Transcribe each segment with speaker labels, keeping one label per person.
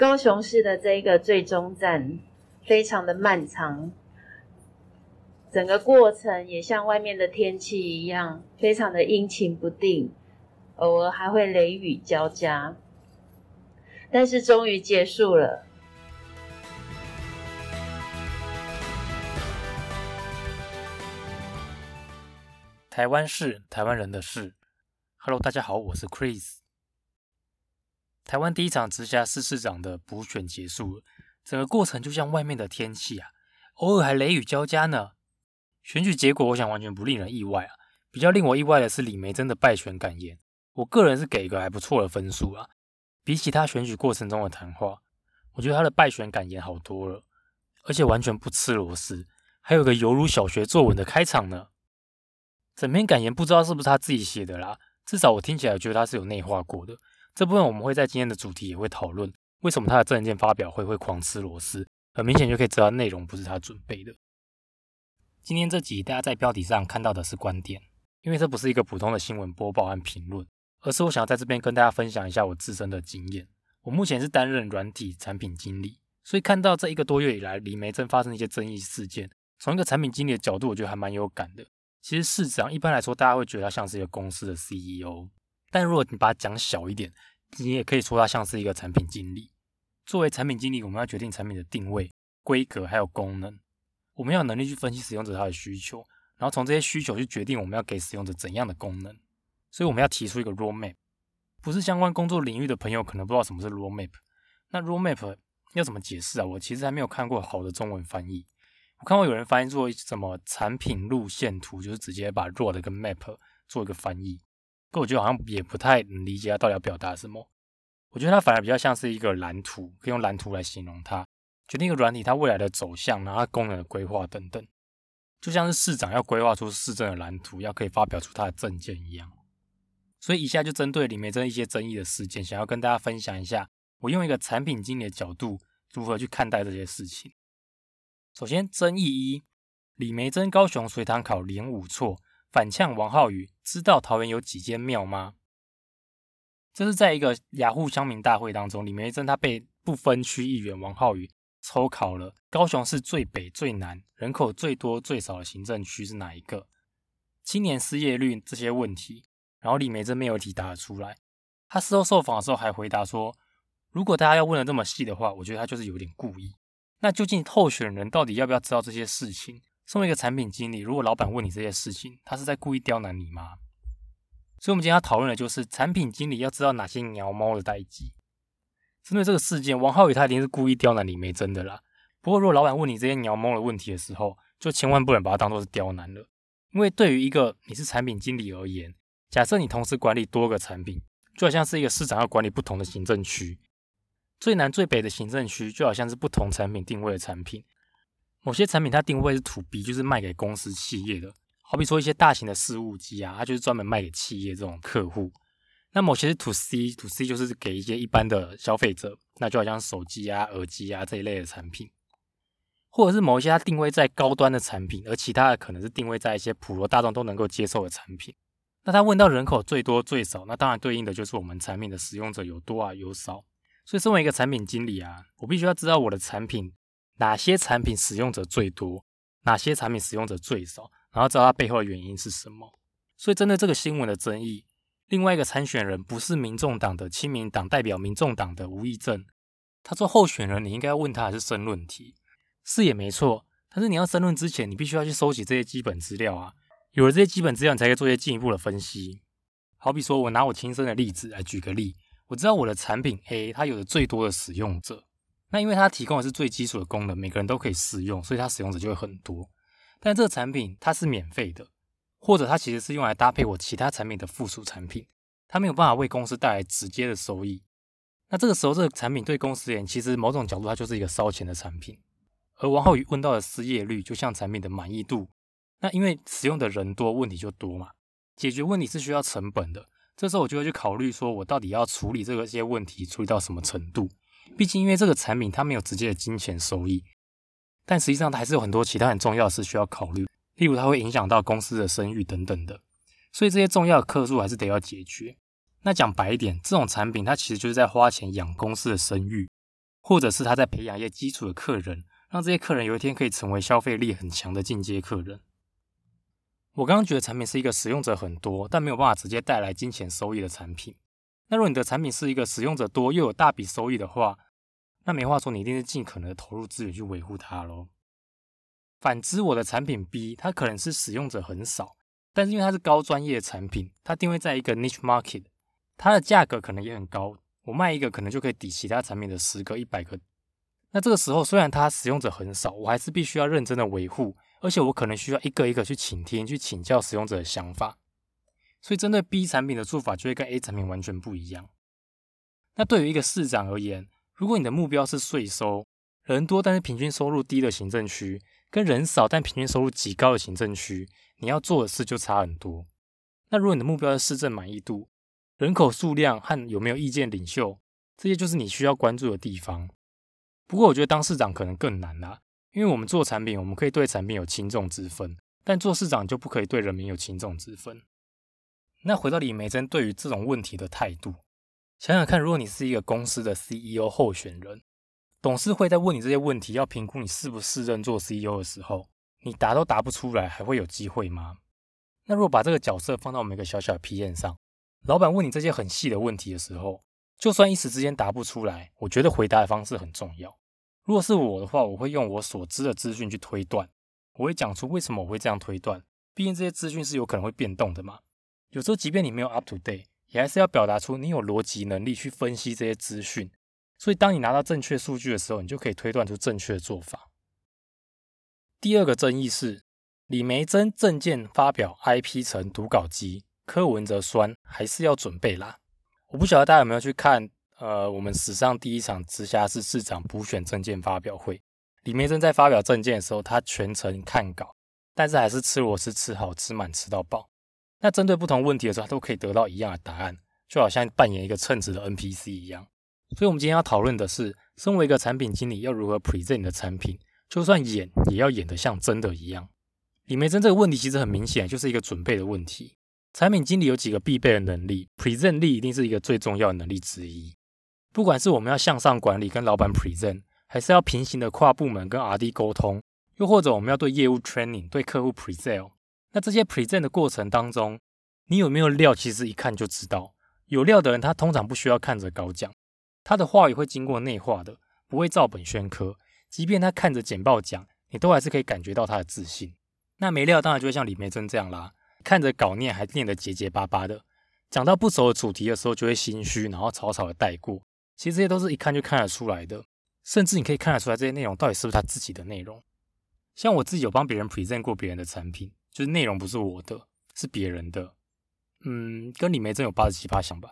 Speaker 1: 高雄市的这一个最终站非常的漫长，整个过程也像外面的天气一样，非常的阴晴不定，偶尔还会雷雨交加，但是终于结束了。
Speaker 2: 台湾是台湾人的事。Hello，大家好，我是 Chris。台湾第一场直辖市市长的补选结束了，整个过程就像外面的天气啊，偶尔还雷雨交加呢。选举结果，我想完全不令人意外啊。比较令我意外的是李梅珍的败选感言，我个人是给一个还不错的分数啊。比起他选举过程中的谈话，我觉得他的败选感言好多了，而且完全不吃螺丝，还有个犹如小学作文的开场呢。整篇感言不知道是不是他自己写的啦，至少我听起来觉得他是有内化过的。这部分我们会在今天的主题也会讨论，为什么他的证件发表会会狂吃螺丝，很明显就可以知道内容不是他准备的。今天这集大家在标题上看到的是观点，因为这不是一个普通的新闻播报和评论，而是我想要在这边跟大家分享一下我自身的经验。我目前是担任软体产品经理，所以看到这一个多月以来李梅珍发生一些争议事件，从一个产品经理的角度，我觉得还蛮有感的。其实市长一般来说，大家会觉得他像是一个公司的 CEO，但如果你把它讲小一点，你也可以说它像是一个产品经理。作为产品经理，我们要决定产品的定位、规格还有功能，我们要有能力去分析使用者他的需求，然后从这些需求去决定我们要给使用者怎样的功能。所以我们要提出一个 roadmap。不是相关工作领域的朋友可能不知道什么是 roadmap。那 roadmap 要怎么解释啊？我其实还没有看过好的中文翻译。我看过有人翻译做什么产品路线图，就是直接把 road 跟 map 做一个翻译，可我觉得好像也不太理解它到底要表达什么。我觉得它反而比较像是一个蓝图，可以用蓝图来形容它，决定一个软体它未来的走向，然后它功能的规划等等，就像是市长要规划出市政的蓝图，要可以发表出他的政见一样。所以以下就针对里面这一些争议的事件，想要跟大家分享一下，我用一个产品经理的角度如何去看待这些事情。首先，争议一：李梅珍高雄随堂考连五错，反呛王浩宇，知道桃园有几间庙吗？这是在一个雅虎乡民大会当中，李梅珍他被不分区议员王浩宇抽考了高雄市最北最南、人口最多最少的行政区是哪一个？青年失业率这些问题，然后李梅珍没有题答出来。他事后受访的时候还回答说：“如果大家要问的这么细的话，我觉得他就是有点故意。”那究竟候选人到底要不要知道这些事情？身为一个产品经理，如果老板问你这些事情，他是在故意刁难你吗？所以，我们今天要讨论的就是产品经理要知道哪些鸟猫的代际。针对这个事件，王浩宇他一定是故意刁难李梅珍的啦。不过，如果老板问你这些鸟猫的问题的时候，就千万不能把它当做是刁难了。因为对于一个你是产品经理而言，假设你同时管理多个产品，就好像是一个市长要管理不同的行政区。最南最北的行政区就好像是不同产品定位的产品，某些产品它定位是 to B，就是卖给公司企业的，好比说一些大型的事务机啊，它就是专门卖给企业这种客户。那某些是 to C，to C 就是给一些一般的消费者，那就好像手机啊、耳机啊这一类的产品，或者是某一些它定位在高端的产品，而其他的可能是定位在一些普罗大众都能够接受的产品。那他问到人口最多最少，那当然对应的就是我们产品的使用者有多啊有少。所以，身为一个产品经理啊，我必须要知道我的产品哪些产品使用者最多，哪些产品使用者最少，然后知道它背后的原因是什么。所以，针对这个新闻的争议，另外一个参选人不是民众党的亲民党代表民众党的吴益正，他说候选人你应该问他还是申论题，是也没错。但是你要申论之前，你必须要去收集这些基本资料啊，有了这些基本资料，你才可以做一些进一步的分析。好比说，我拿我亲身的例子来举个例。我知道我的产品 A 它有的最多的使用者，那因为它提供的是最基础的功能，每个人都可以使用，所以它使用者就会很多。但这个产品它是免费的，或者它其实是用来搭配我其他产品的附属产品，它没有办法为公司带来直接的收益。那这个时候，这个产品对公司而言，其实某种角度它就是一个烧钱的产品。而王浩宇问到的失业率，就像产品的满意度，那因为使用的人多，问题就多嘛。解决问题是需要成本的。这时候我就会去考虑，说我到底要处理这个些问题，处理到什么程度？毕竟因为这个产品它没有直接的金钱收益，但实际上它还是有很多其他很重要的事需要考虑，例如它会影响到公司的声誉等等的，所以这些重要的客数还是得要解决。那讲白一点，这种产品它其实就是在花钱养公司的声誉，或者是他在培养一些基础的客人，让这些客人有一天可以成为消费力很强的进阶客人。我刚刚觉得产品是一个使用者很多，但没有办法直接带来金钱收益的产品。那如果你的产品是一个使用者多又有大笔收益的话，那没话说，你一定是尽可能的投入资源去维护它喽。反之，我的产品 B，它可能是使用者很少，但是因为它是高专业的产品，它定位在一个 niche market，它的价格可能也很高。我卖一个可能就可以抵其他产品的十个、一百个。那这个时候，虽然它使用者很少，我还是必须要认真的维护，而且我可能需要一个一个去倾听、去请教使用者的想法。所以，针对 B 产品的做法就会跟 A 产品完全不一样。那对于一个市长而言，如果你的目标是税收，人多但是平均收入低的行政区，跟人少但平均收入极高的行政区，你要做的事就差很多。那如果你的目标是市政满意度，人口数量和有没有意见领袖，这些就是你需要关注的地方。不过我觉得当市长可能更难啦，因为我们做产品，我们可以对产品有轻重之分，但做市长就不可以对人民有轻重之分。那回到李梅珍对于这种问题的态度。想想看，如果你是一个公司的 CEO 候选人，董事会在问你这些问题，要评估你是不是任做 CEO 的时候，你答都答不出来，还会有机会吗？那如果把这个角色放到我们一个小小的 PM 上，老板问你这些很细的问题的时候，就算一时之间答不出来，我觉得回答的方式很重要。如果是我的话，我会用我所知的资讯去推断，我会讲出为什么我会这样推断。毕竟这些资讯是有可能会变动的嘛。有时候即便你没有 up to date。也还是要表达出你有逻辑能力去分析这些资讯，所以当你拿到正确数据的时候，你就可以推断出正确的做法。第二个争议是李梅珍证件发表 IP 成读稿机，柯文哲酸还是要准备啦。我不晓得大家有没有去看，呃，我们史上第一场直辖市市长补选证件发表会，李梅珍在发表证件的时候，他全程看稿，但是还是吃螺丝吃好吃满吃到饱。那针对不同问题的时候，他都可以得到一样的答案，就好像扮演一个称职的 NPC 一样。所以，我们今天要讨论的是，身为一个产品经理，要如何 present 你的产品，就算演也要演得像真的一样。李梅珍这个问题其实很明显，就是一个准备的问题。产品经理有几个必备的能力，present 力一定是一个最重要的能力之一。不管是我们要向上管理跟老板 present，还是要平行的跨部门跟 RD 沟通，又或者我们要对业务 training、对客户 present。那这些 present 的过程当中，你有没有料？其实一看就知道，有料的人他通常不需要看着稿讲，他的话语会经过内化的，不会照本宣科。即便他看着简报讲，你都还是可以感觉到他的自信。那没料当然就会像李梅珍这样啦，看着稿念还念得结结巴巴的，讲到不熟的主题的时候就会心虚，然后草草的带过。其实这些都是一看就看得出来的，甚至你可以看得出来这些内容到底是不是他自己的内容。像我自己有帮别人 present 过别人的产品。就是内容不是我的，是别人的，嗯，跟李梅珍有八十七八像吧。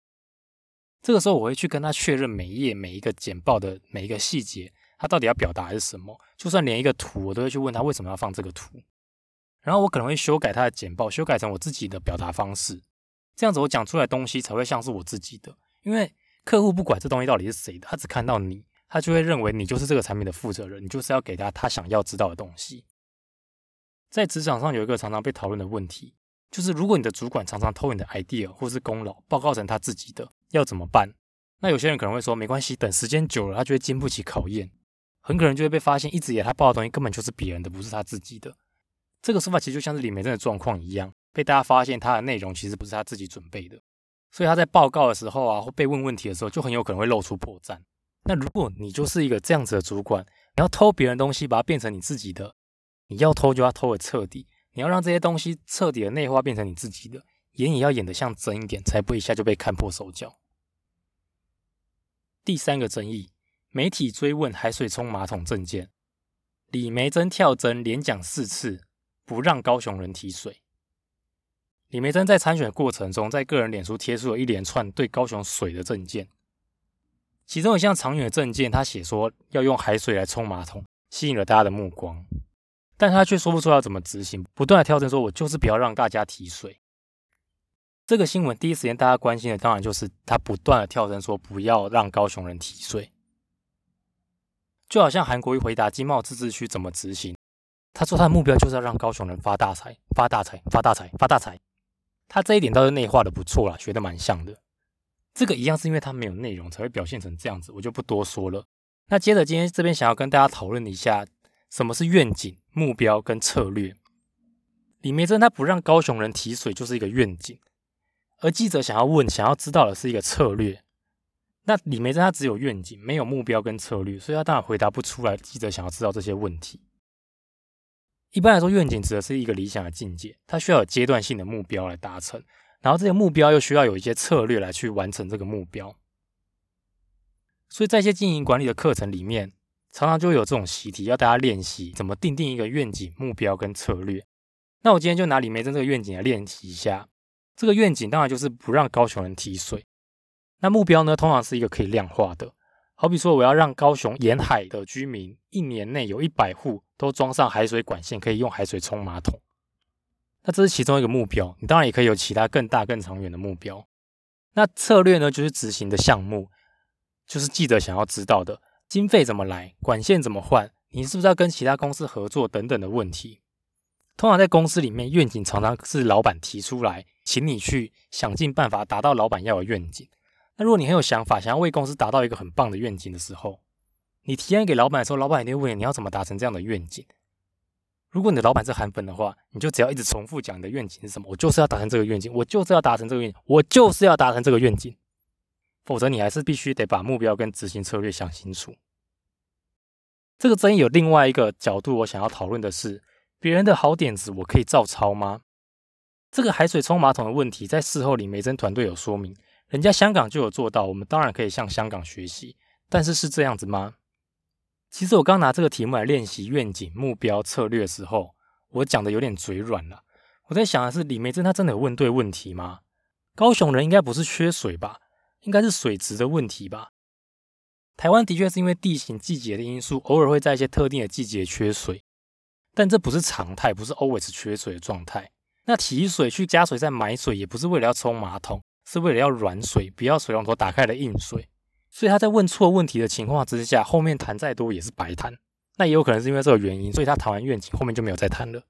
Speaker 2: 这个时候我会去跟他确认每一页每一个简报的每一个细节，他到底要表达的是什么。就算连一个图，我都会去问他为什么要放这个图。然后我可能会修改他的简报，修改成我自己的表达方式，这样子我讲出来东西才会像是我自己的。因为客户不管这东西到底是谁的，他只看到你，他就会认为你就是这个产品的负责人，你就是要给他他想要知道的东西。在职场上有一个常常被讨论的问题，就是如果你的主管常常偷你的 idea 或是功劳报告成他自己的，要怎么办？那有些人可能会说，没关系，等时间久了，他就会经不起考验，很可能就会被发现，一直以来他报的东西根本就是别人的，不是他自己的。这个说法其实就像是李梅珍的状况一样，被大家发现他的内容其实不是他自己准备的，所以他在报告的时候啊，或被问问题的时候，就很有可能会露出破绽。那如果你就是一个这样子的主管，你要偷别人东西，把它变成你自己的。你要偷就要偷的彻底，你要让这些东西彻底的内化变成你自己的，演也要演得像真一点，才不一下就被看破手脚。第三个争议，媒体追问海水冲马桶证件，李梅珍跳针连讲四次，不让高雄人提水。李梅珍在参选过程中，在个人脸书贴出了一连串对高雄水的证件，其中一项长远的证件，他写说要用海水来冲马桶，吸引了大家的目光。但他却说不出要怎么执行，不断的跳针说：“我就是不要让大家提水。”这个新闻第一时间大家关心的当然就是他不断的跳针说不要让高雄人提税，就好像韩国一回答经贸自治区怎么执行，他说他的目标就是要让高雄人发大财、发大财、发大财、发大财。他这一点倒是内化的不错啦，学的蛮像的。这个一样是因为他没有内容才会表现成这样子，我就不多说了。那接着今天这边想要跟大家讨论一下，什么是愿景、目标跟策略。李梅珍他不让高雄人提水就是一个愿景，而记者想要问、想要知道的是一个策略。那李梅珍他只有愿景，没有目标跟策略，所以他当然回答不出来记者想要知道这些问题。一般来说，愿景指的是一个理想的境界，它需要有阶段性的目标来达成，然后这些目标又需要有一些策略来去完成这个目标。所以在一些经营管理的课程里面，常常就有这种习题，要大家练习怎么定定一个愿景、目标跟策略。那我今天就拿李梅珍这个愿景来练习一下。这个愿景当然就是不让高雄人提水。那目标呢，通常是一个可以量化的，好比说我要让高雄沿海的居民一年内有一百户都装上海水管线，可以用海水冲马桶。那这是其中一个目标，你当然也可以有其他更大更长远的目标。那策略呢，就是执行的项目，就是记者想要知道的经费怎么来，管线怎么换，你是不是要跟其他公司合作等等的问题。通常在公司里面，愿景常常是老板提出来，请你去想尽办法达到老板要的愿景。那如果你很有想法，想要为公司达到一个很棒的愿景的时候，你提案给老板的时候，老板一定会问你，你要怎么达成这样的愿景？如果你的老板是韩粉的话，你就只要一直重复讲你的愿景是什么，我就是要达成这个愿景，我就是要达成这个愿景，我就是要达成这个愿景。否则你还是必须得把目标跟执行策略想清楚。这个争议有另外一个角度，我想要讨论的是，别人的好点子我可以照抄吗？这个海水冲马桶的问题，在事后李梅珍团队有说明。人家香港就有做到，我们当然可以向香港学习。但是是这样子吗？其实我刚拿这个题目来练习愿景、目标、策略的时候，我讲的有点嘴软了。我在想的是，李梅珍他真的有问对问题吗？高雄人应该不是缺水吧？应该是水质的问题吧？台湾的确是因为地形、季节的因素，偶尔会在一些特定的季节缺水，但这不是常态，不是 always 缺水的状态。那提水去加水再买水，也不是为了要冲马桶。是为了要软水，不要水龙头打开的硬水，所以他在问错问题的情况之下，后面谈再多也是白谈。那也有可能是因为这个原因，所以他谈完愿景，后面就没有再谈了。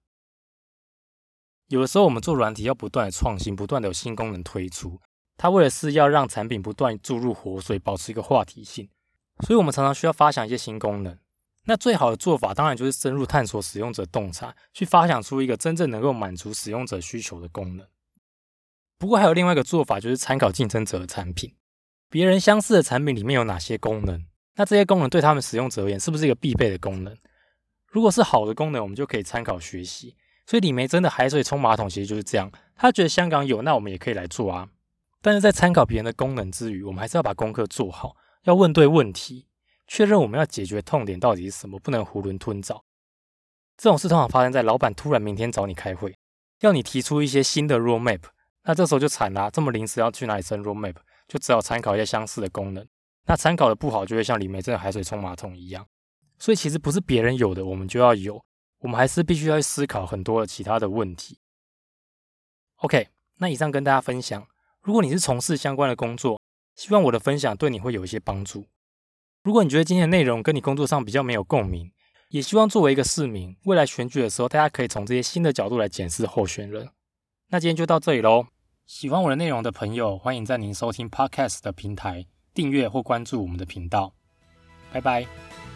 Speaker 2: 有的时候我们做软体要不断的创新，不断的有新功能推出，它为了是要让产品不断注入活水，保持一个话题性，所以我们常常需要发想一些新功能。那最好的做法当然就是深入探索使用者洞察，去发想出一个真正能够满足使用者需求的功能。不过还有另外一个做法，就是参考竞争者的产品，别人相似的产品里面有哪些功能？那这些功能对他们使用者而言，是不是一个必备的功能？如果是好的功能，我们就可以参考学习。所以李梅真的海水冲马桶其实就是这样，他觉得香港有，那我们也可以来做啊。但是在参考别人的功能之余，我们还是要把功课做好，要问对问题，确认我们要解决痛点到底是什么，不能囫囵吞枣。这种事通常发生在老板突然明天找你开会，要你提出一些新的 roadmap。那这时候就惨啦，这么临时要去哪里升 roadmap，就只好参考一些相似的功能。那参考的不好，就会像李梅这个海水冲马桶一样。所以其实不是别人有的，我们就要有，我们还是必须要去思考很多的其他的问题。OK，那以上跟大家分享，如果你是从事相关的工作，希望我的分享对你会有一些帮助。如果你觉得今天的内容跟你工作上比较没有共鸣，也希望作为一个市民，未来选举的时候，大家可以从这些新的角度来检视候选人。那今天就到这里喽。喜欢我的内容的朋友，欢迎在您收听 Podcast 的平台订阅或关注我们的频道。拜拜。